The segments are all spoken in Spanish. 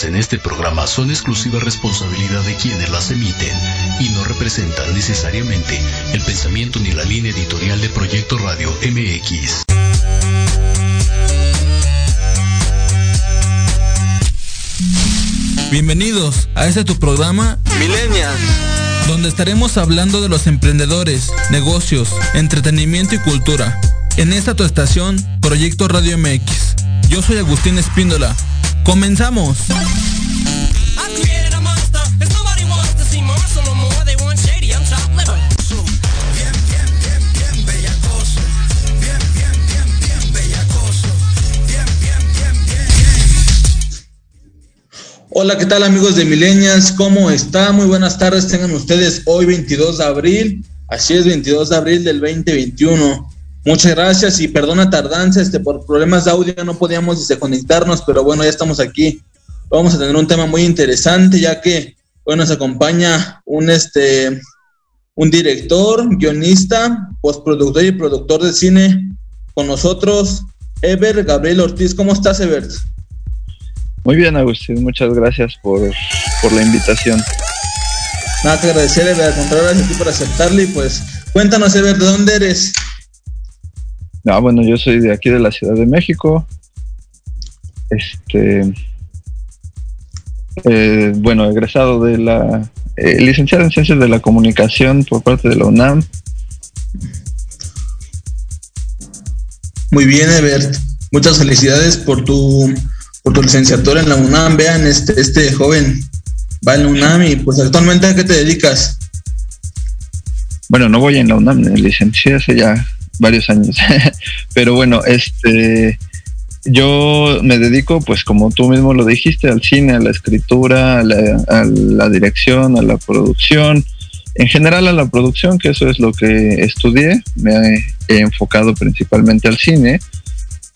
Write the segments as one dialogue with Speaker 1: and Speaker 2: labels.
Speaker 1: vertidas en este programa son exclusiva responsabilidad de quienes las emiten y no representan necesariamente el pensamiento ni la línea editorial de Proyecto Radio MX.
Speaker 2: Bienvenidos a este tu programa
Speaker 3: Millennials,
Speaker 2: donde estaremos hablando de los emprendedores, negocios, entretenimiento y cultura. En esta tu estación, Proyecto Radio MX. Yo soy Agustín Espíndola. ¡Comenzamos! Hola, ¿qué tal amigos de Milenias? ¿Cómo está? Muy buenas tardes, tengan ustedes hoy 22 de abril, así es, 22 de abril del 2021. Muchas gracias y perdona tardanza, este, por problemas de audio no podíamos este, conectarnos, pero bueno, ya estamos aquí. Vamos a tener un tema muy interesante, ya que hoy nos acompaña un, este, un director, guionista, postproductor y productor de cine con nosotros, Ever Gabriel Ortiz. ¿Cómo estás, Ever?
Speaker 4: Muy bien, Agustín, muchas gracias por, la invitación.
Speaker 2: Nada que agradecer, al contrario, gracias a ti por aceptarle y pues cuéntanos, Ever, ¿de dónde eres?
Speaker 4: Ah, bueno, yo soy de aquí de la Ciudad de México. Este, eh, bueno, egresado de la, eh, licenciado en Ciencias de la Comunicación por parte de la UNAM.
Speaker 2: Muy bien, Ever. Muchas felicidades por tu por tu licenciatura en la UNAM. Vean, este, este joven va en la UNAM y pues actualmente a qué te dedicas?
Speaker 4: Bueno, no voy en la UNAM, me licencié hace ya varios años. Pero bueno, este yo me dedico, pues como tú mismo lo dijiste, al cine, a la escritura, a la, a la dirección, a la producción, en general a la producción, que eso es lo que estudié. Me he enfocado principalmente al cine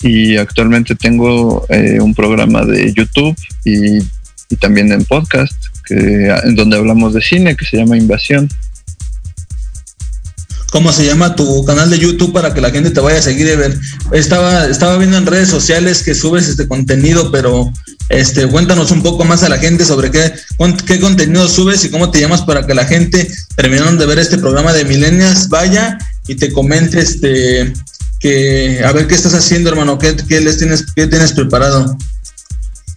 Speaker 4: y actualmente tengo eh, un programa de YouTube y, también en podcast que, en donde hablamos de cine que se llama Invasión.
Speaker 2: ¿Cómo se llama tu canal de YouTube para que la gente te vaya a seguir y ver? Estaba, estaba viendo en redes sociales que subes este contenido, pero este, cuéntanos un poco más a la gente sobre qué, qué contenido subes y cómo te llamas para que la gente, terminando de ver este programa de Milenias, vaya y te comente este, a ver qué estás haciendo, hermano, qué, les tienes, qué tienes preparado.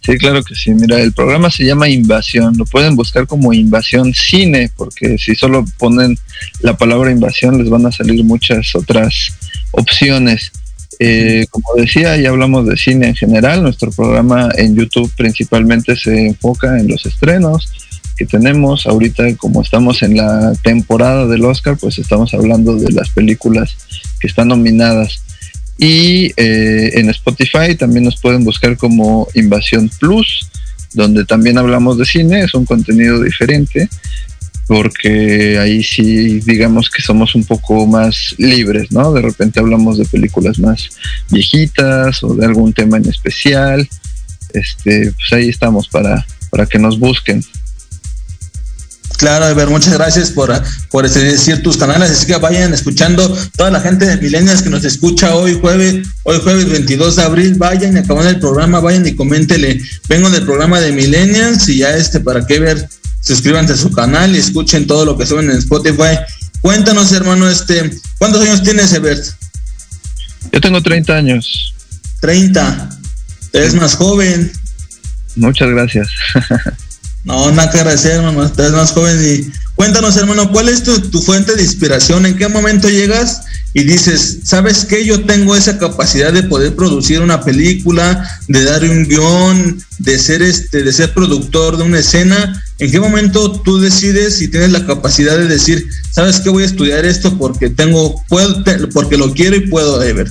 Speaker 4: Sí, claro que sí. Mira, el programa se llama Invasión. Lo pueden buscar como Invasión Cine, porque si solo ponen la palabra invasión les van a salir muchas otras opciones. Eh, como decía, ya hablamos de cine en general. Nuestro programa en YouTube principalmente se enfoca en los estrenos que tenemos. Ahorita, como estamos en la temporada del Oscar, pues estamos hablando de las películas que están nominadas. Y eh, en Spotify también nos pueden buscar como Invasión Plus, donde también hablamos de cine, es un contenido diferente, porque ahí sí digamos que somos un poco más libres, ¿no? De repente hablamos de películas más viejitas o de algún tema en especial. Este, pues ahí estamos para, para que nos busquen.
Speaker 2: Claro, ver, muchas gracias por, por este, decir tus canales, así que vayan escuchando toda la gente de Milenias que nos escucha hoy jueves, hoy jueves 22 de abril, vayan y acaban el programa, vayan y coméntele, vengo del programa de Millennials y ya este, para que ver, suscríbanse a su canal y escuchen todo lo que suben en Spotify. Cuéntanos, hermano, este, ¿cuántos años tienes, Ebert?
Speaker 4: Yo tengo 30 años.
Speaker 2: 30. Eres más joven.
Speaker 4: Muchas gracias.
Speaker 2: No, nada que agradecer, hermano. Estás más joven y cuéntanos, hermano, ¿cuál es tu, fuente de inspiración? ¿En qué momento llegas y dices, sabes qué? Yo tengo esa capacidad de poder producir una película, de dar un guion, de ser este, de ser productor de una escena. ¿En qué momento tú decides y tienes la capacidad de decir, sabes qué? Voy a estudiar esto porque tengo, puedo, porque lo quiero y puedo, Ever?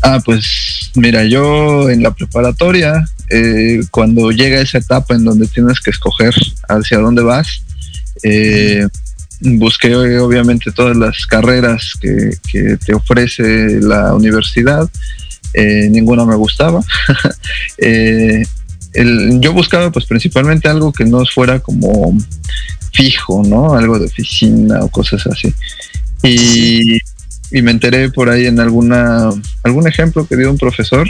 Speaker 4: Ah, pues mira, yo en la preparatoria eh, cuando llega esa etapa en donde tienes que escoger hacia dónde vas, eh, busqué obviamente todas las carreras que, te ofrece la universidad, eh, ninguna me gustaba. yo buscaba pues principalmente algo que no fuera como fijo, ¿no? Algo de oficina o cosas así. Y y me enteré por ahí en alguna algún ejemplo que dio un profesor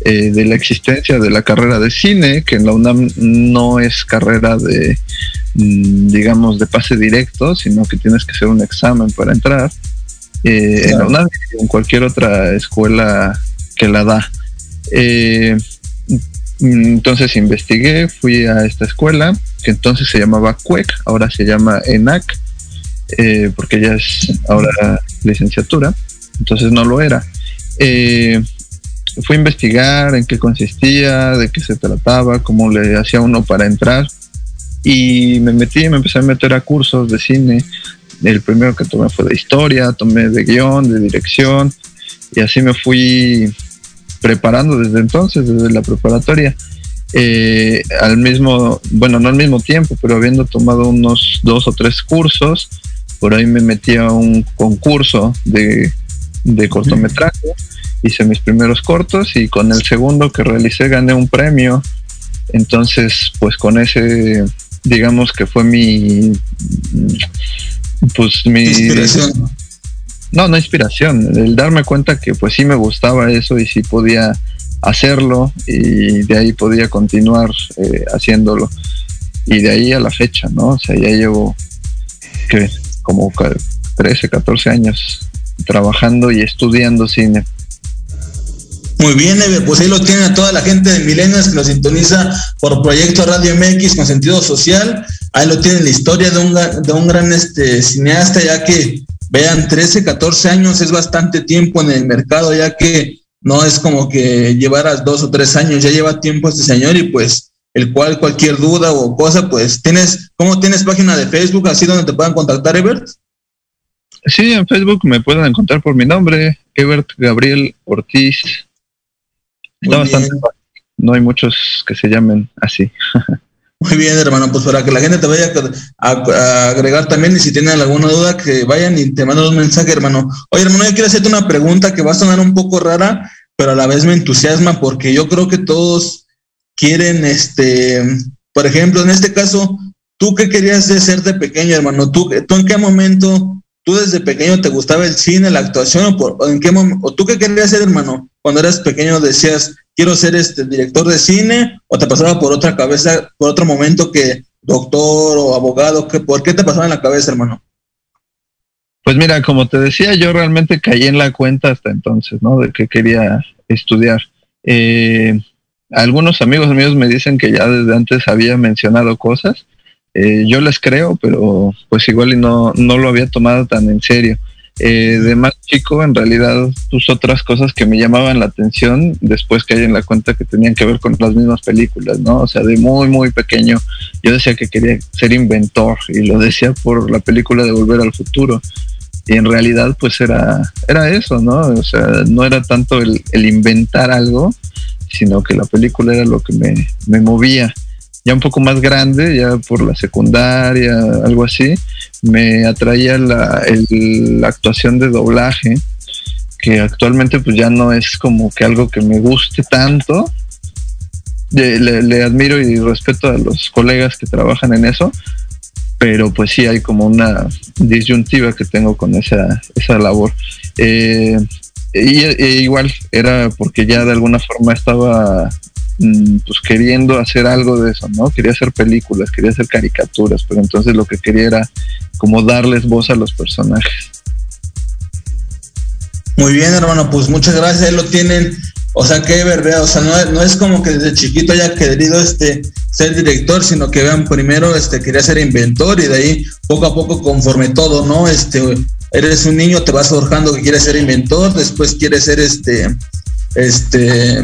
Speaker 4: eh, de la existencia de la carrera de cine, que en la UNAM no es carrera de, mm, digamos, de pase directo, sino que tienes que hacer un examen para entrar. Eh, en la UNAM y en cualquier otra escuela que la da. Eh, entonces investigué, fui a esta escuela, que entonces se llamaba CUEC, ahora se llama ENAC, porque ya es ahora licenciatura, entonces no lo era. Eh, fui a investigar en qué consistía, de qué se trataba, cómo le hacía uno para entrar. Y me metí, me empecé a meter a cursos de cine. El primero que tomé fue de historia, tomé de guion, de dirección. Y así me fui preparando desde entonces, desde la preparatoria. Eh, al mismo, bueno, no al mismo tiempo, pero habiendo tomado unos dos o tres cursos, por ahí me metí a un concurso de, de cortometraje hice mis primeros cortos y con el segundo que realicé gané un premio. Entonces, pues con ese, digamos que fue mi, pues mi... Inspiración. No, no inspiración, el darme cuenta que pues sí me gustaba eso y sí podía hacerlo y de ahí podía continuar eh, haciéndolo. Y de ahí a la fecha, ¿no? O sea, ya llevo que como 13, 14 años trabajando y estudiando cine.
Speaker 2: Muy bien, Eve, pues ahí lo tiene a toda la gente de Milenias que lo sintoniza por Proyecto Radio MX con sentido social. Ahí lo tienen la historia de un, de un gran este, cineasta, ya que vean, 13, 14 años es bastante tiempo en el mercado, ya que no es como que llevaras dos o tres años, ya lleva tiempo este señor y pues el cual cualquier duda o cosa, pues tienes, ¿cómo tienes página de Facebook así donde te puedan contactar, Ebert?
Speaker 4: Sí, en Facebook me pueden encontrar por mi nombre, Ebert Gabriel Ortiz no hay muchos que se llamen así.
Speaker 2: Muy bien, hermano, pues para que la gente te vaya a, agregar también y si tienen alguna duda que vayan y te manden un mensaje, hermano. Oye, hermano, yo quiero hacerte una pregunta que va a sonar un poco rara, pero a la vez me entusiasma porque yo creo que todos quieren, este, por ejemplo, en este caso, ¿tú qué querías ser de pequeño, hermano? ¿Tú, ¿Tú en qué momento, tú desde pequeño te gustaba el cine, la actuación o, en qué o tú qué querías ser, hermano? cuando eras pequeño decías, quiero ser este director de cine, o te pasaba por otra cabeza, por otro momento que doctor o abogado, que, ¿por qué te pasaba en la cabeza, hermano?
Speaker 4: Pues mira, como te decía, yo realmente caí en la cuenta hasta entonces, ¿no? De que quería estudiar. Eh, algunos amigos míos me dicen que ya desde antes había mencionado cosas. Eh, yo les creo, pero pues igual y no, no lo había tomado tan en serio. Eh, de más chico, en realidad, pues otras cosas que me llamaban la atención después que hay en la cuenta que tenían que ver con las mismas películas, ¿no? O sea, de muy, muy pequeño, yo decía que quería ser inventor y lo decía por la película de Volver al Futuro. Y en realidad, pues era, era eso, ¿no? O sea, no era tanto el, el inventar algo, sino que la película era lo que me, me movía ya un poco más grande, ya por la secundaria, algo así, me atraía la, actuación de doblaje, que actualmente pues ya no es como que algo que me guste tanto. Le, admiro y respeto a los colegas que trabajan en eso, pero pues sí hay como una disyuntiva que tengo con esa, esa labor. Eh, y, e igual era porque ya de alguna forma estaba pues queriendo hacer algo de eso, ¿no? Quería hacer películas, quería hacer caricaturas, pero entonces lo que quería era como darles voz a los personajes.
Speaker 2: Muy bien, hermano, pues muchas gracias, ahí lo tienen. O sea, que verdad, o sea, no, es como que desde chiquito haya querido este ser director, sino que vean primero este quería ser inventor y de ahí poco a poco conforme todo, ¿no? Este eres un niño, te vas forjando que quieres ser inventor, después quieres ser este este,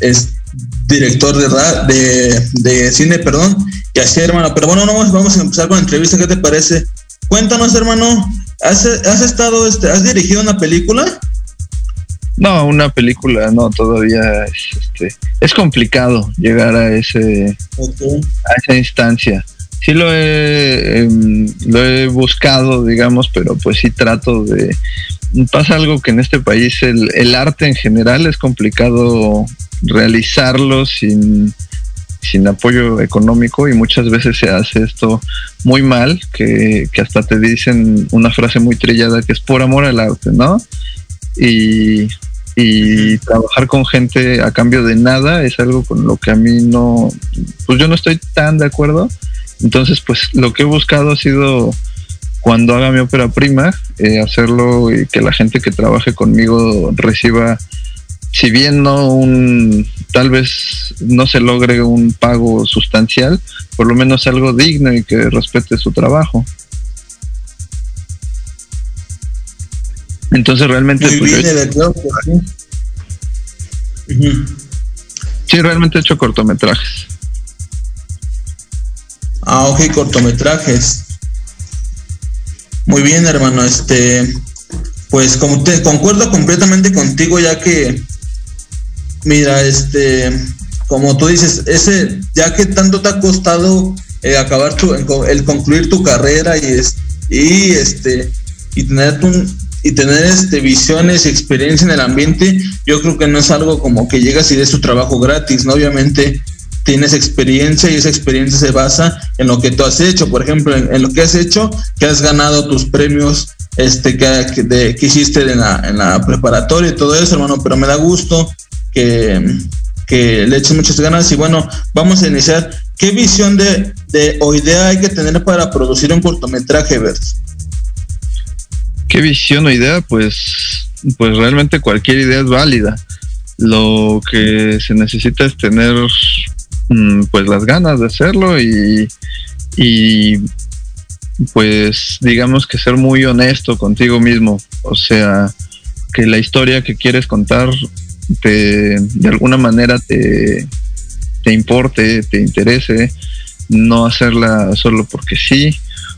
Speaker 2: este director de, de, de, cine, perdón, y así, hermano. Pero bueno, no, vamos a empezar con la entrevista, ¿qué te parece? Cuéntanos, hermano, ¿has, has estado, este, has dirigido una película?
Speaker 4: No, una película no, todavía es, este, es complicado llegar a ese a esa instancia. Sí lo he, em, lo he buscado, digamos, pero pues sí trato de... Pasa algo que en este país el, el arte en general es complicado realizarlo sin, sin apoyo económico y muchas veces se hace esto muy mal, que, que hasta te dicen una frase muy trillada que es por amor al arte, ¿no? Y, y trabajar con gente a cambio de nada es algo con lo que a mí no, pues yo no estoy tan de acuerdo. Entonces, pues lo que he buscado ha sido cuando haga mi ópera prima, eh, hacerlo y que la gente que trabaje conmigo reciba, si bien no un, tal vez no se logre un pago sustancial, por lo menos algo digno y que respete su trabajo. Entonces realmente... Muy pues, bien, sí. sí, realmente he hecho cortometrajes.
Speaker 2: Ah, ok, cortometrajes. Muy bien, hermano. Este, pues como te concuerdo completamente contigo, ya que, mira, este, como tú dices, ese, ya que tanto te ha costado eh, acabar tu, el concluir tu carrera y, y este, y tener y tener este visiones y experiencia en el ambiente, yo creo que no es algo como que llegas y des tu trabajo gratis, ¿no? Obviamente tienes experiencia y esa experiencia se basa en lo que tú has hecho. Por ejemplo, en, lo que has hecho, que has ganado tus premios este, que, de, hiciste en la, en la, preparatoria y todo eso, hermano, pero me da gusto que, le eches muchas ganas. Y bueno, vamos a iniciar. ¿Qué visión de, de, o idea hay que tener para producir un cortometraje, Bert?
Speaker 4: ¿Qué visión o idea? Pues, pues realmente cualquier idea es válida. Lo que se necesita es tener pues las ganas de hacerlo y, y pues digamos que ser muy honesto contigo mismo, o sea, que la historia que quieres contar te, de alguna manera te, te importe, te interese, no hacerla solo porque sí,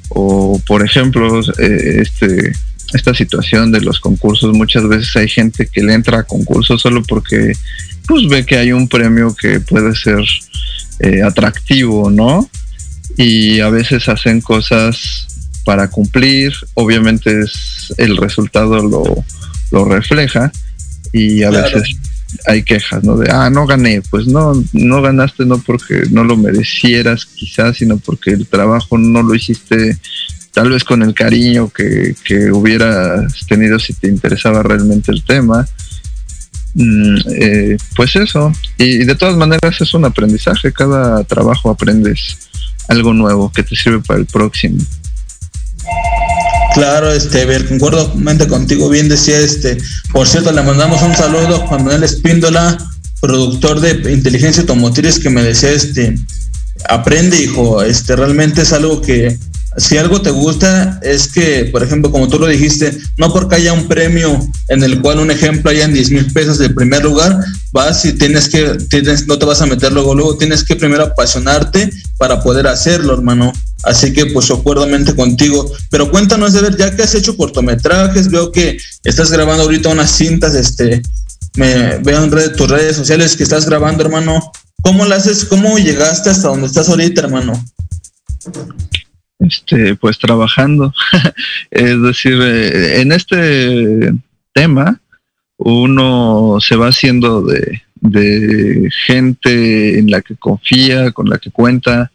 Speaker 4: o por ejemplo, eh, este, esta situación de los concursos, muchas veces hay gente que le entra a concursos solo porque pues ve que hay un premio que puede ser eh, atractivo, ¿no? Y a veces hacen cosas para cumplir, obviamente es, el resultado lo, lo refleja y a veces hay quejas, ¿no? De, ah, no gané, pues no, no ganaste no porque no lo merecieras quizás, sino porque el trabajo no lo hiciste tal vez con el cariño que, que hubieras tenido si te interesaba realmente el tema. Mm, eh, pues eso, y, de todas maneras es un aprendizaje, cada trabajo aprendes algo nuevo que te sirve para el próximo.
Speaker 2: Claro, este, ver, concuerdo contigo, bien decía este, por cierto, le mandamos un saludo a Juan Manuel Espíndola, productor de inteligencia automotriz, que me decía este, aprende, hijo, este, realmente es algo que si algo te gusta es que, por ejemplo, como tú lo dijiste, no porque haya un premio en el cual un ejemplo hayan 10 mil pesos del primer lugar, vas y tienes que, tienes, no te vas a meter luego, luego tienes que primero apasionarte para poder hacerlo, hermano. Así que pues acuerdamente contigo. Pero cuéntanos de ver, ya que has hecho cortometrajes, veo que estás grabando ahorita unas cintas, este, me veo en tus redes sociales que estás grabando, hermano. ¿Cómo lo haces? ¿Cómo llegaste hasta donde estás ahorita, hermano?
Speaker 4: Este, pues trabajando. es decir, eh, en este tema uno se va haciendo de, de gente en la que confía, con la que cuenta.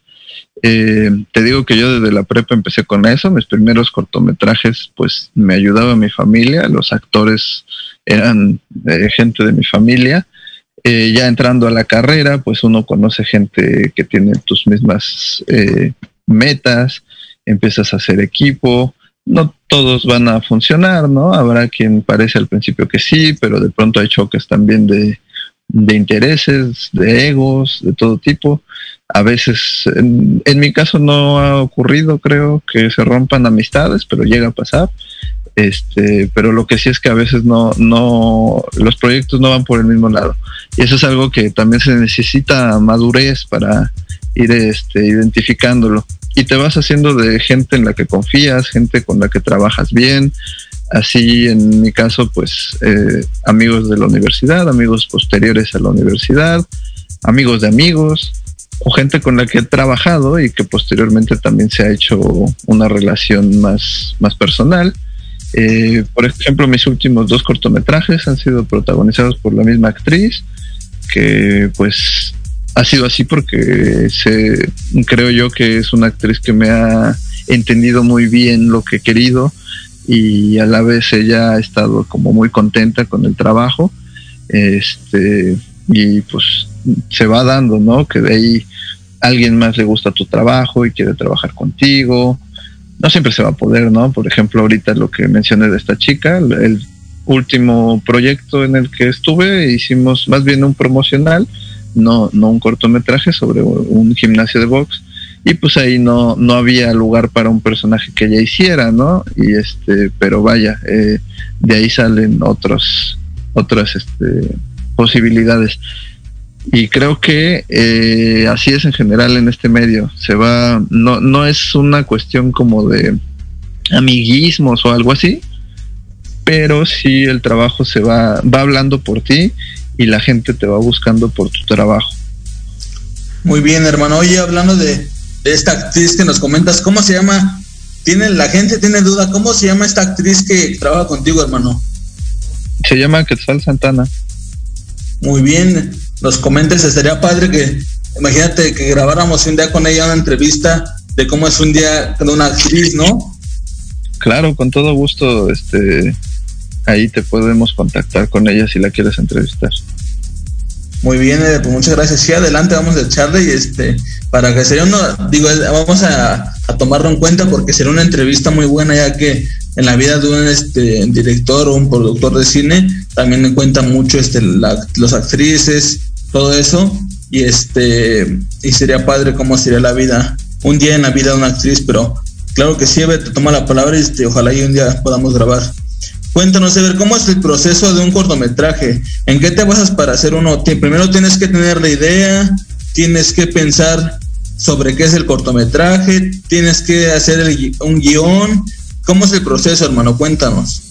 Speaker 4: Eh, te digo que yo desde la prepa empecé con eso, mis primeros cortometrajes pues me ayudaba mi familia, los actores eran eh, gente de mi familia. ya entrando a la carrera, pues uno conoce gente que tiene tus mismas metas, empiezas a hacer equipo, no todos van a funcionar, ¿no? Habrá quien parece al principio que sí, pero de pronto hay choques también de, intereses, de egos, de todo tipo. A veces, en, mi caso no ha ocurrido, creo, que se rompan amistades, pero llega a pasar. Este, pero lo que sí es que a veces no, no, los proyectos no van por el mismo lado. Y eso es algo que también se necesita madurez para ir este, identificándolo y te vas haciendo de gente en la que confías, gente con la que trabajas bien. Así, en mi caso, pues eh, amigos de la universidad, amigos posteriores a la universidad, amigos de amigos, o gente con la que he trabajado y que posteriormente también se ha hecho una relación más, más personal. Eh, por ejemplo, mis últimos dos cortometrajes han sido protagonizados por la misma actriz, que pues ha sido así porque se, creo yo que es una actriz que me ha entendido muy bien lo que he querido y a la vez ella ha estado como muy contenta con el trabajo. Este, y pues se va dando, ¿no? Que de ahí alguien más le gusta tu trabajo y quiere trabajar contigo. No siempre se va a poder, ¿no? Por ejemplo, ahorita lo que mencioné de esta chica, el último proyecto en el que estuve, hicimos más bien un promocional, no, no un cortometraje sobre un gimnasio de box. Y pues ahí no, no había lugar para un personaje que ella hiciera, ¿no? Y este, pero vaya, eh, de ahí salen otros, otras este, posibilidades. Y creo que eh, así es en general en este medio. Se va, no, no es una cuestión como de amiguismos o algo así, pero sí el trabajo se va, va hablando por ti y la gente te va buscando por tu trabajo.
Speaker 2: Muy bien, hermano. Oye, hablando de, esta actriz que nos comentas, ¿cómo se llama? Tiene, la gente tiene duda, ¿cómo se llama esta actriz que trabaja contigo, hermano?
Speaker 4: Se llama Quetzal Santana.
Speaker 2: Muy bien, nos comentes, estaría padre que, imagínate que grabáramos un día con ella una entrevista de cómo es un día con una actriz, ¿no?
Speaker 4: Claro, con todo gusto, este, ahí te podemos contactar con ella si la quieres entrevistar.
Speaker 2: Muy bien, eh, pues muchas gracias. Sí, adelante, vamos a echarle y este, para que sería una, digo, vamos a, tomarlo en cuenta porque será una entrevista muy buena ya que en la vida de un este, director o un productor de cine también en cuenta mucho este, los actrices, todo eso y este, y sería padre cómo sería la vida, un día en la vida de una actriz, pero claro que sí, te toma la palabra y este, ojalá y un día podamos grabar. Cuéntanos, Ever, ¿cómo es el proceso de un cortometraje? ¿En qué te basas para hacer uno? Primero tienes que tener la idea, tienes que pensar sobre qué es el cortometraje, tienes que hacer un guion. ¿Cómo es el proceso, hermano? Cuéntanos.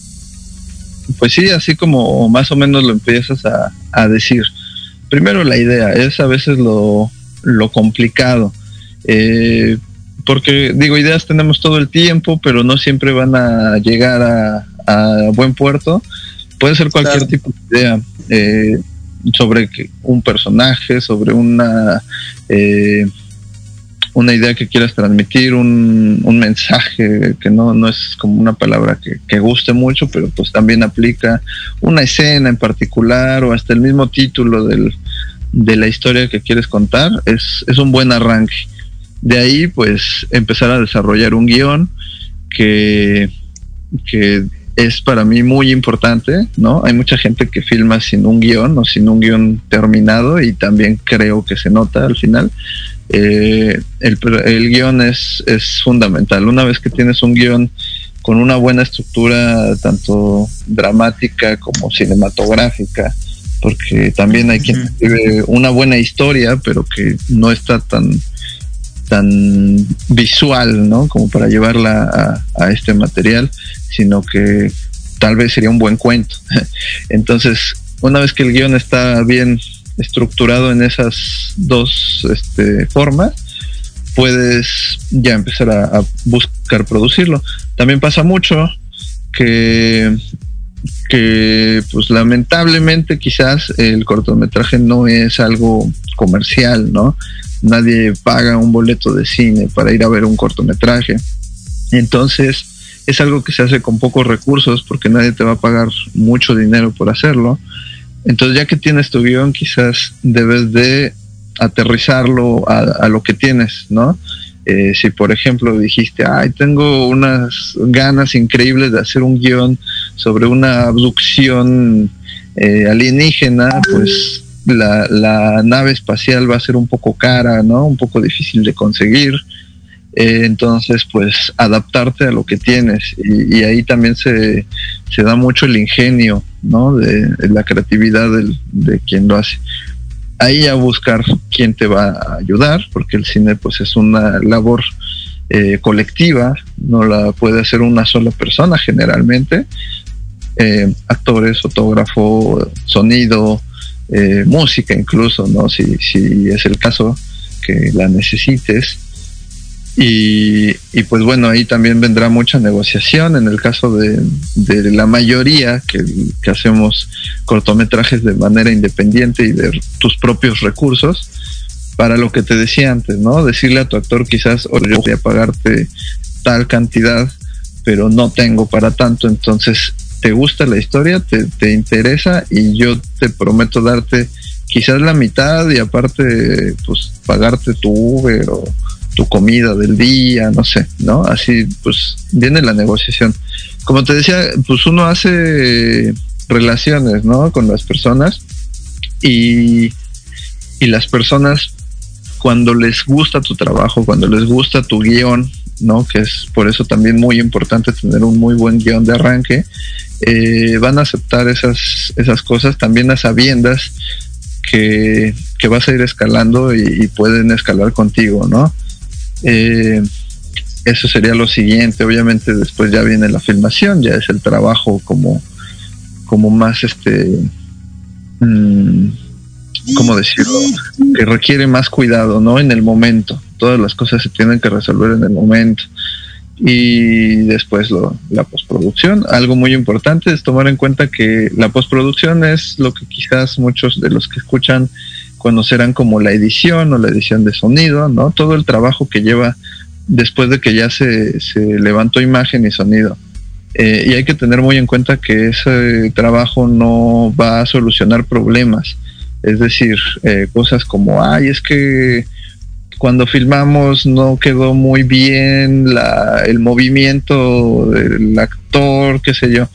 Speaker 4: Pues sí, así como más o menos lo empiezas a, decir. Primero la idea, es a veces lo, complicado. Eh, porque digo, ideas tenemos todo el tiempo, pero no siempre van a llegar a, a buen puerto, puede ser cualquier tipo de idea eh, sobre un personaje, sobre una eh, una idea que quieras transmitir, un, mensaje que no, no es como una palabra que, guste mucho, pero pues también aplica una escena en particular o hasta el mismo título del, de la historia que quieres contar, es, es un buen arranque. De ahí pues empezar a desarrollar un guion que, que es para mí muy importante, ¿no? Hay mucha gente que filma sin un guion o sin un guion terminado y también creo que se nota al final. Eh, el, el guion es, es fundamental. Una vez que tienes un guion con una buena estructura, tanto dramática como cinematográfica, porque también hay quien escribe una buena historia, pero que no está tan tan visual, ¿no? Como para llevarla a, este material, sino que tal vez sería un buen cuento. Entonces, una vez que el guion está bien estructurado en esas dos este, formas, puedes ya empezar a, buscar producirlo. También pasa mucho que, que, pues lamentablemente quizás el cortometraje no es algo comercial, ¿no? Nadie paga un boleto de cine para ir a ver un cortometraje. Entonces, es algo que se hace con pocos recursos porque nadie te va a pagar mucho dinero por hacerlo. Entonces, ya que tienes tu guion, quizás debes de aterrizarlo a, lo que tienes, ¿no? Eh, si por ejemplo dijiste, ay, tengo unas ganas increíbles de hacer un guion sobre una abducción eh, alienígena, pues la, nave espacial va a ser un poco cara, ¿no? Un poco difícil de conseguir. Eh, entonces, pues adaptarte a lo que tienes. Y, ahí también se, se, da mucho el ingenio, ¿no? De, la creatividad de quien lo hace. Ahí a buscar quién te va a ayudar, porque el cine pues es una labor eh, colectiva, no la puede hacer una sola persona generalmente. Eh, actores, fotógrafo, sonido, eh, música incluso, ¿no? Si, si es el caso que la necesites. Y, pues bueno, ahí también vendrá mucha negociación en el caso de, de la mayoría que, que, hacemos cortometrajes de manera independiente y de tus propios recursos, para lo que te decía antes, ¿no? Decirle a tu actor quizás, oye, yo voy a pagarte tal cantidad, pero no tengo para tanto, entonces te gusta la historia, te, te interesa y yo te prometo darte quizás la mitad y aparte pues pagarte tu Uber o tu comida del día, no sé, ¿no? Así pues viene la negociación. Como te decía, pues uno hace relaciones, ¿no? Con las personas y, y las personas cuando les gusta tu trabajo, cuando les gusta tu guion, ¿no? Que es por eso también muy importante tener un muy buen guion de arranque, eh, van a aceptar esas, esas cosas también a sabiendas que, que vas a ir escalando y, pueden escalar contigo, ¿no? Eh, eso sería lo siguiente. Obviamente después ya viene la filmación, ya es el trabajo como, como más este... Mmm, ¿cómo decirlo? Que requiere más cuidado, ¿no? En el momento. Todas las cosas se tienen que resolver en el momento. Y después lo, la postproducción. Algo muy importante es tomar en cuenta que la postproducción es lo que quizás muchos de los que escuchan conocerán como la edición o la edición de sonido, ¿no? Todo el trabajo que lleva después de que ya se, se levantó imagen y sonido. Eh, y hay que tener muy en cuenta que ese trabajo no va a solucionar problemas es decir, eh, cosas como, ay, es que cuando filmamos no quedó muy bien la, el movimiento del actor, qué sé yo.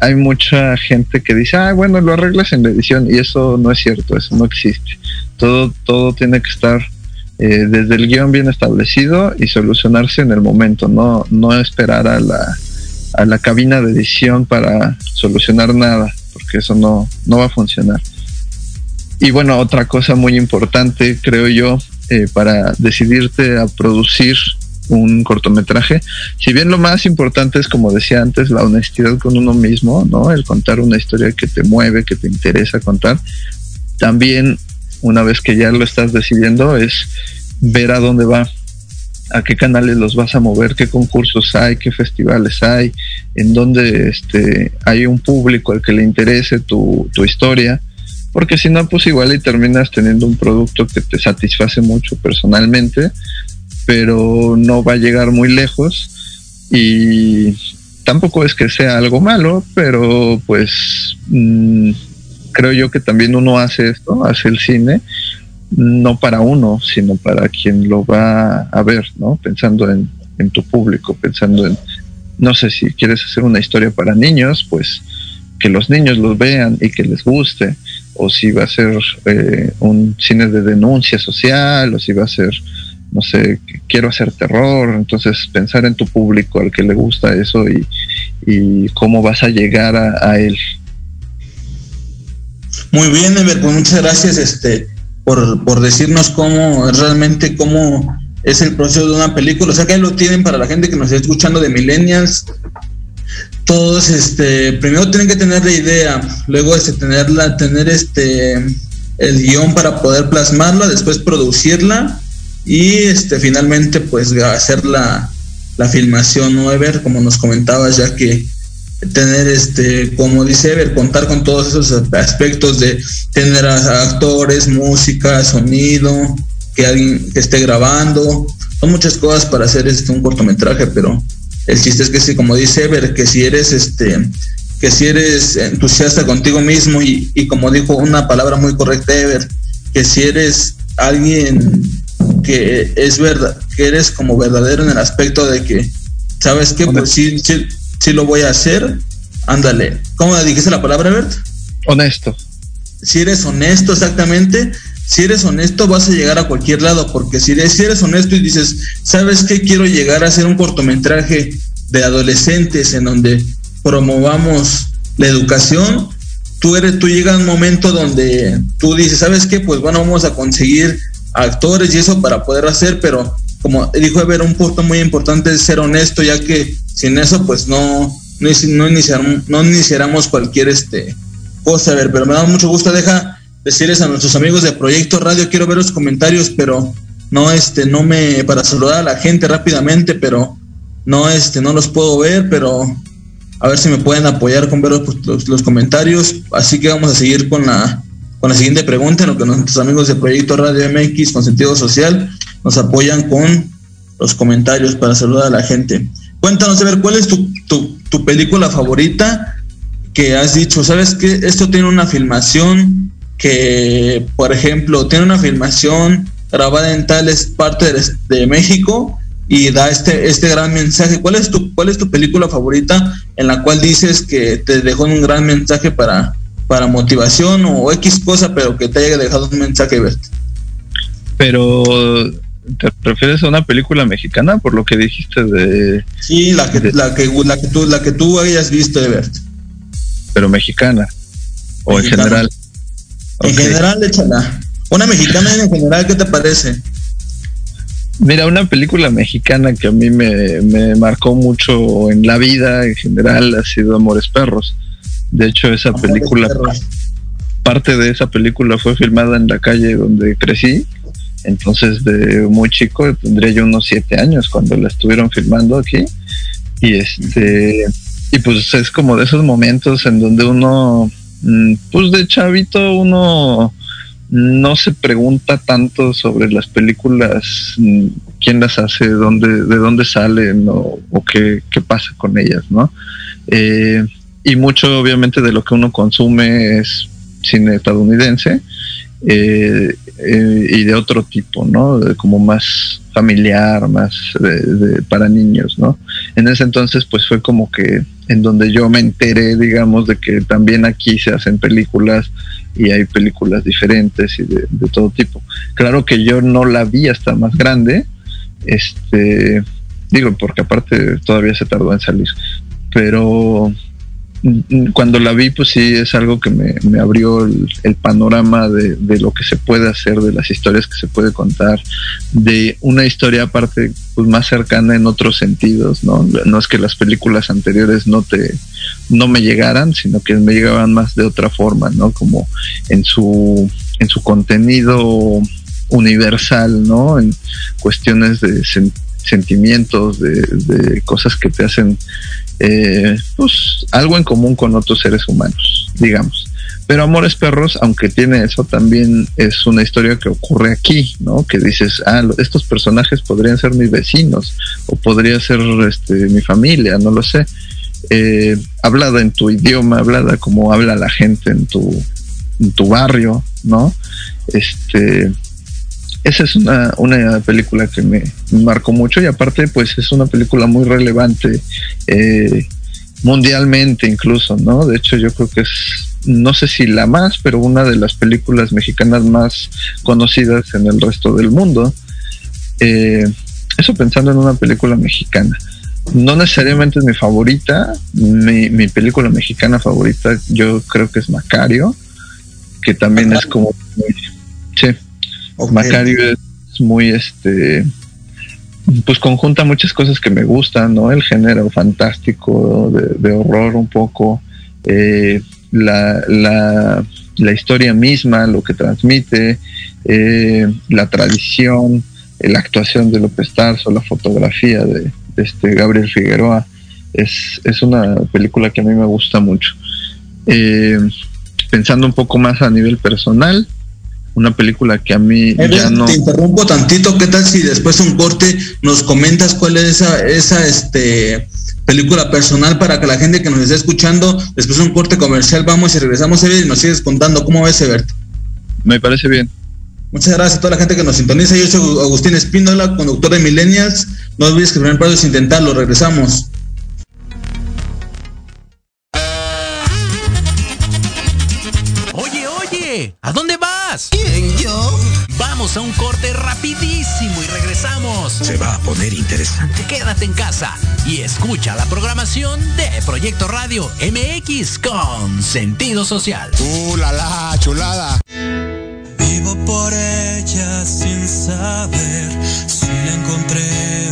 Speaker 4: Hay mucha gente que dice, ah, bueno, lo arreglas en la edición y eso no es cierto, eso no existe. Todo, todo tiene que estar eh, desde el guion bien establecido y solucionarse en el momento, no, no esperar a la, a la cabina de edición para solucionar nada, porque eso no, no va a funcionar. Y bueno, otra cosa muy importante, creo yo, eh, para decidirte a producir un cortometraje, si bien lo más importante es, como decía antes, la honestidad con uno mismo, ¿no? El contar una historia que te mueve, que te interesa contar, también una vez que ya lo estás decidiendo es ver a dónde va, a qué canales los vas a mover, qué concursos hay, qué festivales hay, en dónde este, hay un público al que le interese tu, tu historia porque si no, pues igual y terminas teniendo un producto que te satisface mucho personalmente, pero no va a llegar muy lejos y tampoco es que sea algo malo, pero pues mm, creo yo que también uno hace esto, hace el cine, no para uno, sino para quien lo va a ver, ¿no? Pensando en, en tu público, pensando en, no sé si quieres hacer una historia para niños, pues que los niños los vean y que les guste o si va a ser eh, un cine de denuncia social, o si va a ser, no sé, quiero hacer terror, entonces pensar en tu público al que le gusta eso y, cómo vas a llegar a, él.
Speaker 2: Muy bien, Ever, pues muchas gracias este, por, por decirnos cómo realmente cómo es el proceso de una película. O sea que ahí lo tienen para la gente que nos está escuchando de Millennials, todos este primero tienen que tener la idea luego este tenerla tener este el guion para poder plasmarla después producirla y este finalmente pues hacer la, la filmación no Ever como nos comentabas ya que tener este como dice Ever contar con todos esos aspectos de tener actores música sonido que alguien que esté grabando. Son muchas cosas para hacer este un cortometraje pero el chiste es que si, como dice Ever, que si eres este, que si eres entusiasta contigo mismo y, como dijo una palabra muy correcta Ever, que si eres alguien que es verdad, que eres como verdadero en el aspecto de que, ¿sabes qué? Pues sí, sí, lo voy a hacer, ándale. ¿Cómo dijiste la palabra, Bert?
Speaker 4: Honesto.
Speaker 2: Si eres honesto, exactamente, si eres honesto vas a llegar a cualquier lado, porque si eres, honesto y dices, ¿sabes qué? Quiero llegar a hacer un cortometraje de adolescentes en donde promovamos la educación, tú eres, tú llegas a un momento donde tú dices, ¿sabes qué? Pues bueno, vamos a conseguir actores y eso para poder hacer, pero como dijo Ever, un punto muy importante es ser honesto, ya que sin eso, pues no, no, no iniciáramos cualquier este cosa, a ver, pero me da mucho gusto, deja decirles a nuestros amigos de Proyecto Radio, quiero ver los comentarios, pero no, este, no me, para saludar a la gente rápidamente, pero no, este, no los puedo ver, pero a ver si me pueden apoyar con ver los, comentarios. Así que vamos a seguir con la, con la siguiente pregunta, en lo que nuestros amigos de Proyecto Radio MX con sentido social nos apoyan con los comentarios para saludar a la gente. Cuéntanos, a ver, ¿cuál es tu, tu, película favorita que has dicho? ¿Sabes que Esto tiene una filmación que, por ejemplo, tiene una filmación grabada en tales partes de, México y da este, este gran mensaje. ¿Cuál es, tu, ¿Cuál es tu película favorita en la cual dices que te dejó un gran mensaje para, para motivación o X cosa, pero que te haya dejado un mensaje, Bert?
Speaker 4: Pero, ¿te refieres a una película mexicana por lo que dijiste de...
Speaker 2: Sí, la que, la que, la que, tú, la que tú hayas visto, Bert.
Speaker 4: Pero mexicana, o en general.
Speaker 2: En general, échala. Una mexicana en general, ¿qué te parece?
Speaker 4: Mira, una película mexicana que a mí me, marcó mucho en la vida en general ha sido Amores Perros. De hecho, esa película, parte de esa película fue filmada en la calle donde crecí. Entonces, de muy chico, tendría yo unos siete años cuando la estuvieron filmando aquí. Y este, y pues es como de esos momentos en donde uno, pues de chavito, uno no se pregunta tanto sobre las películas, mm, quién las hace, dónde, de dónde salen o, qué, pasa con ellas, ¿no? Eh, y mucho obviamente de lo que uno consume es cine estadounidense eh, eh, y de otro tipo, ¿no? como más familiar, más para niños, ¿no? En ese entonces pues fue como que en donde yo me enteré, digamos, de que también aquí se hacen películas y hay películas diferentes y de, todo tipo. Claro que yo no la vi hasta más grande, este, digo, porque aparte todavía se tardó en salir, pero cuando la vi, pues sí, es algo que me, abrió el, panorama de, lo que se puede hacer, de las historias que se puede contar, de una historia aparte pues más cercana en otros sentidos, ¿no? No es que las películas anteriores no te no me llegaran, sino que me llegaban más de otra forma, ¿no? Como en su en su contenido universal, ¿no? En cuestiones de sentimientos, de, de cosas que te hacen eh, pues algo en común con otros seres humanos, digamos. Pero Amores Perros, aunque tiene eso, también es una historia que ocurre aquí, ¿no? Que dices, ah, estos personajes podrían ser mis vecinos o podría ser este, mi familia, no lo sé. Eh, hablada en tu idioma, hablada como habla la gente en tu, en tu barrio, ¿no? Este, esa es una, una película que me, marcó mucho y aparte pues es una película muy relevante eh, mundialmente incluso, ¿no? De hecho yo creo que es, no sé si la más, pero una de las películas mexicanas más conocidas en el resto del mundo. Eh, eso pensando en una película mexicana. No necesariamente es mi favorita, mi, mi película mexicana favorita yo creo que es Macario, que también es como... Sí, Macario es muy este pues conjunta muchas cosas que me gustan, ¿no? El género fantástico, de, horror un poco, eh, la, la, la, historia misma, lo que transmite, eh, la tradición, eh, la actuación de López Tarso, la fotografía de, este Gabriel Figueroa. Es, es, una película que a mí me gusta mucho. pensando un poco más a nivel personal, una película que a mí ya no...
Speaker 2: Te interrumpo tantito, ¿qué tal si después un corte nos comentas cuál es esa, esa este, película personal para que la gente que nos esté escuchando, después de un corte comercial, vamos y regresamos y nos sigues contando cómo ves, Ebert?
Speaker 4: Me parece bien.
Speaker 2: Muchas gracias a toda la gente que nos sintoniza. Yo soy Agustín Espíndola, conductor de Millennials. No olvides que el primer paso es intentarlo. Regresamos.
Speaker 5: Oye, oye, ¿a dónde vas?
Speaker 3: ¿Quién, yo?
Speaker 5: Vamos a un corte rapidísimo y regresamos.
Speaker 3: Se va a poner interesante.
Speaker 5: Quédate en casa y escucha la programación de Proyecto Radio MX con sentido social.
Speaker 3: ¡Uh, la, la chulada!
Speaker 6: Vivo por ella sin saber si la encontré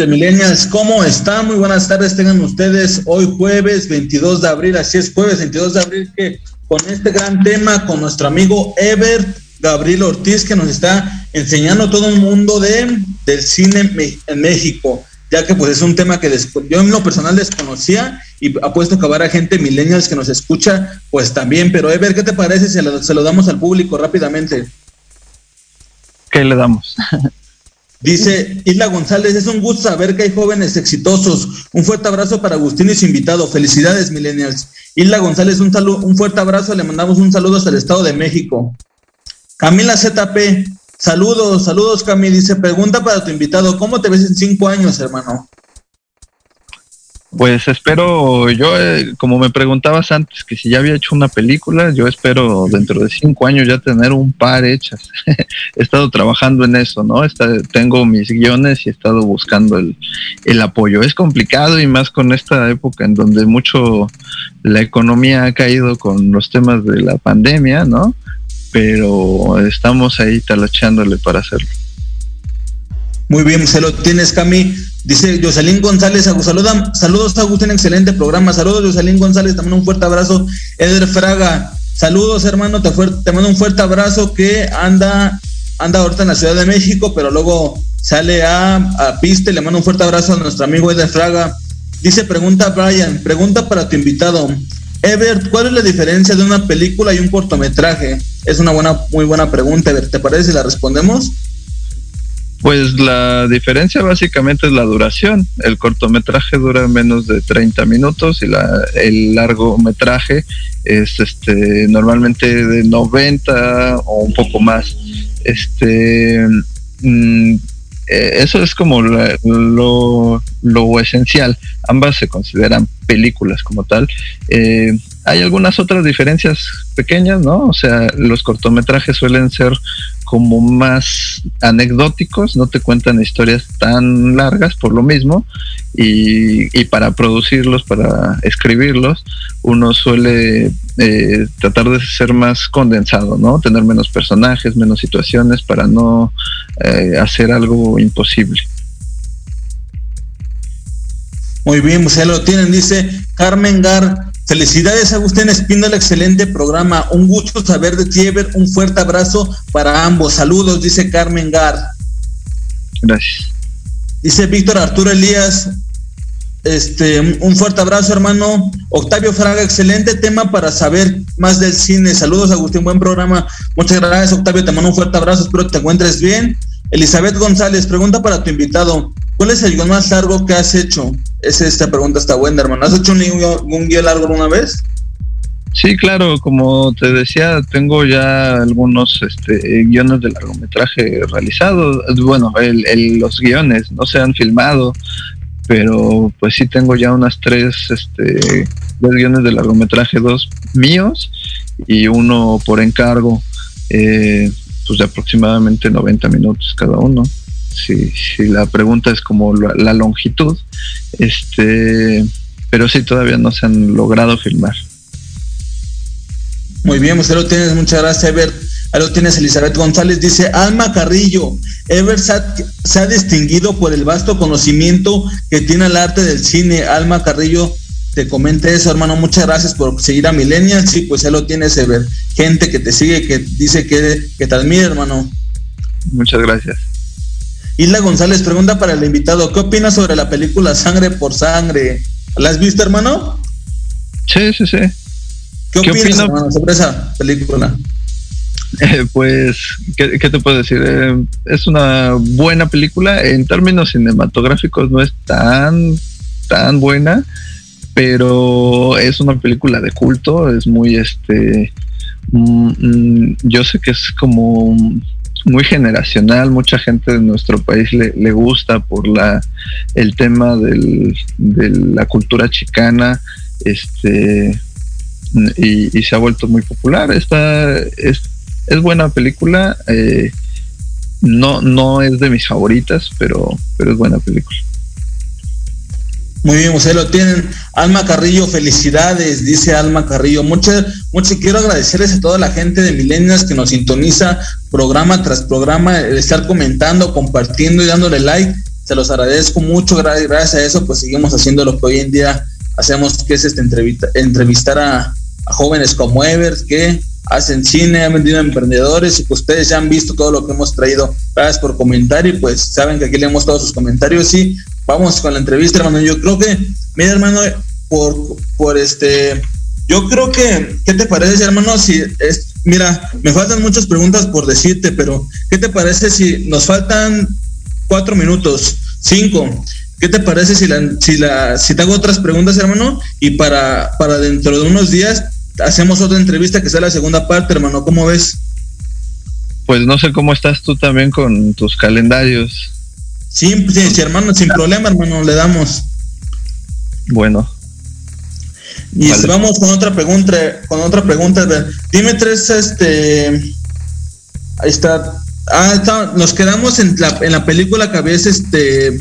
Speaker 2: de Millennials? ¿Cómo están? Muy buenas tardes tengan ustedes hoy jueves 22 de abril, así es jueves 22 de abril que con este gran tema con nuestro amigo Ever Gabriel Ortiz que nos está enseñando todo un mundo de, del cine en México, ya que pues es un tema que yo en lo personal desconocía y apuesto que habrá gente millennials que nos escucha pues también, pero Ever, ¿qué te parece si se lo, se lo damos al público rápidamente?
Speaker 4: ¿Qué le damos?
Speaker 2: Dice Isla González, es un gusto saber que hay jóvenes exitosos. Un fuerte abrazo para Agustín y su invitado. Felicidades, millennials. Isla González, un, saludo, un fuerte abrazo. Le mandamos un saludo hasta el Estado de México. Camila ZP, saludos, saludos, Camila. Dice, pregunta para tu invitado, ¿cómo te ves en cinco años, hermano?
Speaker 4: Pues espero, yo, eh, como me preguntabas antes, que si ya había hecho una película, yo espero dentro de cinco años ya tener un par hechas. he estado trabajando en eso, ¿no? tengo mis guiones y he estado buscando el, el apoyo. Es complicado y más con esta época en donde mucho la economía ha caído con los temas de la pandemia, ¿no? Pero estamos ahí talachándole para hacerlo.
Speaker 2: Muy bien, se lo tienes, Cami. Dice Jocelyn González, saluda, saludos Agustín, excelente programa. Saludos Jocelyn González, también un fuerte abrazo. Eder Fraga, saludos hermano, te, te mando un fuerte abrazo que anda, anda ahorita en la Ciudad de México, pero luego sale a, a Piste, le mando un fuerte abrazo a nuestro amigo Eder Fraga. Dice, pregunta Brian, pregunta para tu invitado. Ever, ¿cuál es la diferencia de una película y un cortometraje? Es una buena, muy buena pregunta, Ever. ¿Te parece si la respondemos?
Speaker 4: Pues la diferencia básicamente es la duración. El cortometraje dura menos de 30 minutos y la, el largometraje es este normalmente de 90 o un poco más. Este mm, eh, eso es como lo, lo, esencial. Ambas se consideran películas como tal. Eh, hay algunas otras diferencias pequeñas, ¿no? O sea, los cortometrajes suelen ser como más anecdóticos, no te cuentan historias tan largas por lo mismo, y, para producirlos, para escribirlos, uno suele eh, tratar de ser más condensado, ¿no? Tener menos personajes, menos situaciones para no eh, hacer algo imposible.
Speaker 2: Muy bien, pues ya lo tienen, dice Carmen Gar. Felicidades, Agustín Espíndola, excelente programa. Un gusto saber de ti, Ever. Un fuerte abrazo para ambos. Saludos, dice Carmen Gar.
Speaker 4: Gracias.
Speaker 2: Dice Víctor Arturo Elías. Este, un fuerte abrazo, hermano. Octavio Fraga, excelente tema para saber más del cine. Saludos, Agustín, buen programa. Muchas gracias, Octavio. Te mando un fuerte abrazo. Espero que te encuentres bien. Elizabeth González, pregunta para tu invitado. ¿Cuál es el guion más largo que has hecho? Es esta pregunta está buena, hermano. ¿Has hecho un, guion largo alguna vez?
Speaker 4: Sí, claro, como te decía, tengo ya algunos este, guiones de largometraje realizados. Bueno, los guiones no se han filmado, pero pues sí tengo ya unas tres, este, guiones de largometraje, dos míos y uno por encargo, eh, pues de aproximadamente 90 minutos cada uno si, si la pregunta es como la, longitud, este, pero sí todavía no se han logrado filmar.
Speaker 2: Muy bien, usted lo tienes, muchas gracias, Ever. Ahí lo tienes, Elizabeth González. Dice, Alma Carrillo, Ever se ha, distinguido por el vasto conocimiento que tiene el arte del cine. Alma Carrillo, te comente eso, hermano. Muchas gracias por seguir a Millennial. Sí, pues ya lo tienes, Ever. Gente que te sigue, que dice que, que te admira, hermano.
Speaker 4: Muchas gracias.
Speaker 2: Isla González pregunta para el invitado, ¿qué opinas sobre la película Sangre por Sangre? ¿La has visto, hermano?
Speaker 4: Sí, sí, sí.
Speaker 2: ¿Qué, opinas, hermano, sobre esa película?
Speaker 4: Eh, pues, ¿qué, te puedo decir? Eh, es una buena película. En términos cinematográficos no es tan, tan buena, pero es una película de culto. Es muy, este, mm, mm, yo sé que es como muy generacional, mucha gente de nuestro país le, le gusta por la el tema de la cultura chicana, este y, se ha vuelto muy popular. Esta es, es buena película, eh, no, no es de mis favoritas, pero, pero es buena película.
Speaker 2: Muy bien, ustedes lo tienen. Alma Carrillo, felicidades, dice Alma Carrillo. Muchas, muchas quiero agradecerles a toda la gente de Milenias que nos sintoniza programa tras programa, estar comentando, compartiendo y dándole like. se los agradezco mucho, gracias a eso pues seguimos haciendo lo que hoy en día hacemos, que es este entrevista, entrevistar a, jóvenes como Evers que hacen cine, han vendido emprendedores y pues ustedes ya han visto todo lo que hemos traído. Gracias por comentar y pues saben que aquí leemos todos sus comentarios y vamos con la entrevista, hermano. Yo creo que, mira, hermano, por, por este, yo creo que, ¿qué te parece, hermano? Si es, mira, me faltan muchas preguntas por decirte, pero ¿qué te parece si nos faltan cuatro minutos, cinco? ¿Qué te parece si la, si la, si te hago otras preguntas, hermano? Y para, para dentro de unos días hacemos otra entrevista que sea la segunda parte, hermano. ¿Cómo ves?
Speaker 4: Pues no sé cómo estás tú también con tus calendarios.
Speaker 2: Sí, sí, hermano, sin problema, hermano, le damos.
Speaker 4: Bueno.
Speaker 2: Y vamos con otra pregunta, con otra pregunta. Dime tres, este, ahí está. Ah, está, nos quedamos en la, en la película que habías, este,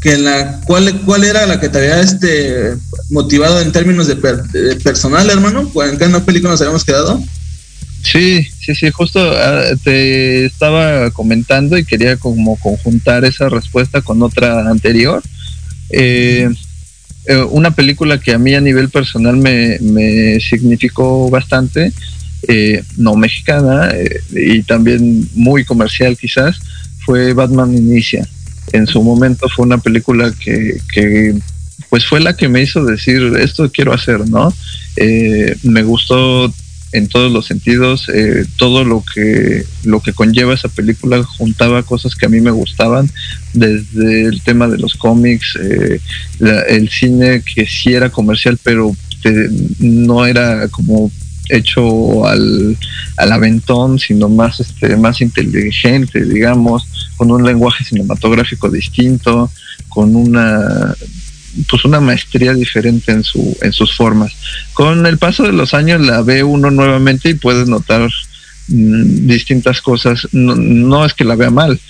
Speaker 2: que la cuál cuál era la que te había este motivado en términos de, personal hermano en qué película nos habíamos quedado
Speaker 4: sí sí sí justo ah, te estaba comentando y quería como conjuntar esa respuesta con otra anterior. Eh, eh, una película que a mí a nivel personal me, significó bastante eh, no mexicana y también muy comercial quizás fue Batman Inicia en su momento fue una película que, que pues fue la que me hizo decir esto quiero hacer, ¿no? Eh, me gustó en todos los sentidos, eh, todo lo que lo que conlleva esa película juntaba cosas que a mí me gustaban, desde el tema de los cómics, eh, el cine que sí era comercial, pero no era como hecho al, al aventón, sino más, este, más inteligente, digamos, con un lenguaje cinematográfico distinto, con una pues una maestría diferente en su en sus formas. Con el paso de los años la ve uno nuevamente y puedes notar mm, distintas cosas. No, no, es que la vea mal,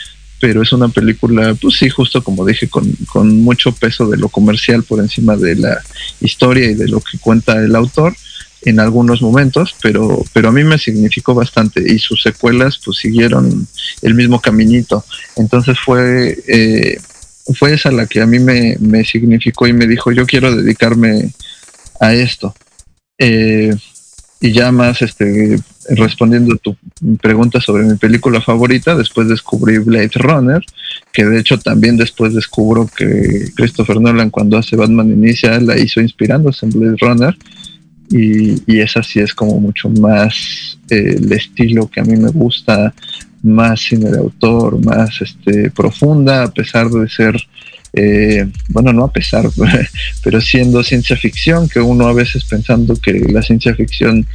Speaker 4: pero es una película, pues sí, justo como dije, con, con mucho peso de lo comercial por encima de la historia y de lo que cuenta el autor en algunos momentos, pero, pero a mí me significó bastante y sus secuelas pues siguieron el mismo caminito. Entonces fue, eh, fue esa la que a mí me, me, significó y me dijo yo quiero dedicarme a esto. Eh, y ya más este, respondiendo tu pregunta sobre mi película favorita, después descubrí Blade Runner, que de hecho también después descubro que Christopher Nolan cuando hace Batman Inicia la hizo inspirándose en Blade Runner y, y esa sí es como mucho más eh, el estilo que a mí me gusta, más cine de autor, más este, profunda, a pesar de ser, eh, bueno, no a pesar, pero siendo ciencia ficción, que uno a veces pensando que la ciencia ficción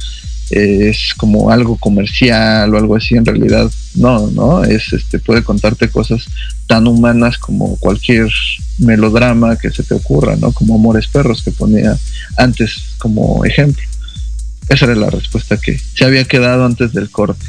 Speaker 4: es como algo comercial o algo así, en realidad no, ¿no? Es, este, puede contarte cosas tan humanas como cualquier melodrama que se te ocurra, ¿no? Como Amores Perros que ponía antes como ejemplo. Esa era la respuesta que se había quedado antes del corte.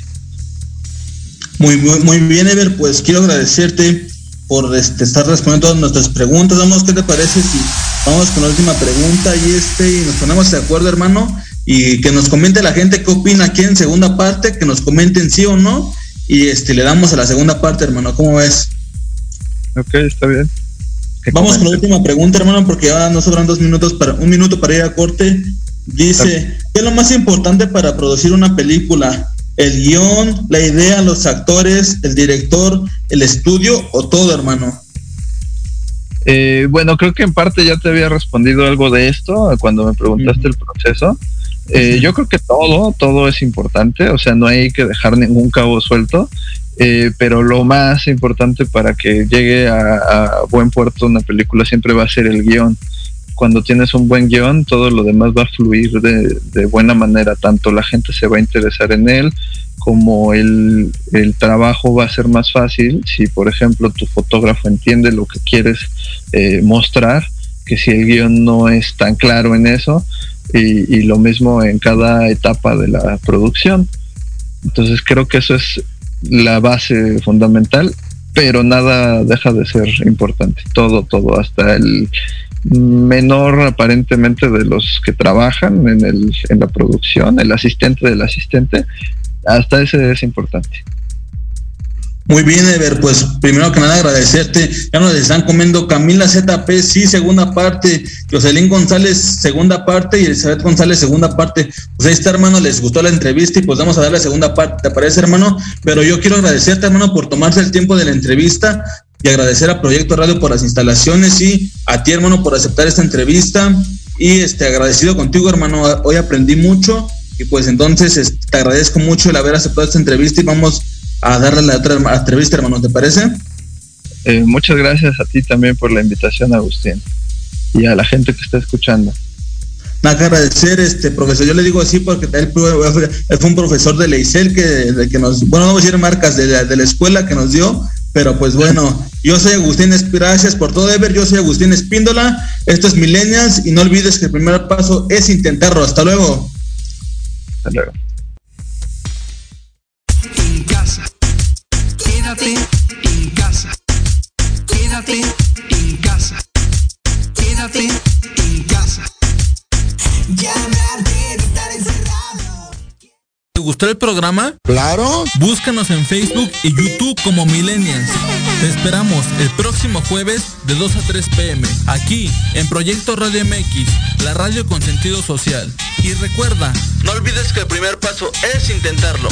Speaker 2: Muy, muy, muy bien, Ever, pues quiero agradecerte por este, estar respondiendo todas nuestras preguntas. Vamos, ¿qué te parece si vamos con la última pregunta y este y nos ponemos de acuerdo, hermano? Y que nos comente la gente qué opina aquí en segunda parte, que nos comenten sí o no y este le damos a la segunda parte, hermano. ¿Cómo ves?
Speaker 4: Ok, está bien.
Speaker 2: Vamos con la última pregunta, hermano, porque ahora nos sobran dos minutos para un minuto para ir a corte. Dice, ¿qué es lo más importante para producir una película? ¿El guion, la idea, los actores, el director, el estudio o todo, hermano?
Speaker 4: Eh, bueno, creo que en parte ya te había respondido algo de esto cuando me preguntaste el proceso. Eh, yo creo que todo, todo es importante, o sea, no hay que dejar ningún cabo suelto, eh, pero lo más importante para que llegue a, buen puerto una película siempre va a ser el guion. Cuando tienes un buen guion, todo lo demás va a fluir de, de buena manera, tanto la gente se va a interesar en él, como el, el, trabajo va a ser más fácil si, por ejemplo, tu fotógrafo entiende lo que quieres eh, mostrar, que si el guion no es tan claro en eso, y, lo mismo en cada etapa de la producción. Entonces creo que eso es la base fundamental, pero nada deja de ser importante. Todo, todo, hasta el menor aparentemente de los que trabajan en, el, en la producción, el asistente del asistente, hasta ese es importante.
Speaker 2: Muy bien, Ever, pues primero que nada agradecerte. Ya nos están comiendo Camila ZP, sí, segunda parte. Jocelyn González, segunda parte. Y Elizabeth González, segunda parte. Pues ahí está, hermano, les gustó la entrevista y pues vamos a dar la segunda parte, ¿te parece, hermano? Pero yo quiero agradecerte, hermano, por tomarse el tiempo de la entrevista y agradecer a Proyecto Radio por las instalaciones y a ti, hermano, por aceptar esta entrevista. Y este, agradecido contigo, hermano. Hoy aprendí mucho y pues entonces te agradezco mucho el haber aceptado esta entrevista y vamos a darle la otra entrevista, hermano, ¿te parece?
Speaker 4: Eh, muchas gracias a ti también por la invitación, Agustín, y a la gente que está escuchando.
Speaker 2: Nada que agradecer, este profesor, yo le digo así porque él fue, un profesor de Leisel que, que nos, bueno, vamos a decir marcas de la, de la escuela que nos dio, pero pues bueno, yo soy Agustín, gracias por todo, Ever, yo soy Agustín Espíndola, esto es Milenias y no olvides que el primer paso es intentarlo, hasta luego.
Speaker 4: Hasta luego.
Speaker 5: ¿Te gustó el programa?
Speaker 3: Claro.
Speaker 5: Búscanos en Facebook y YouTube como Millennials. Te esperamos el próximo jueves de 2 a 3 pm, aquí en Proyecto Radio MX, la radio con sentido social. Y recuerda, no olvides que el primer paso es intentarlo.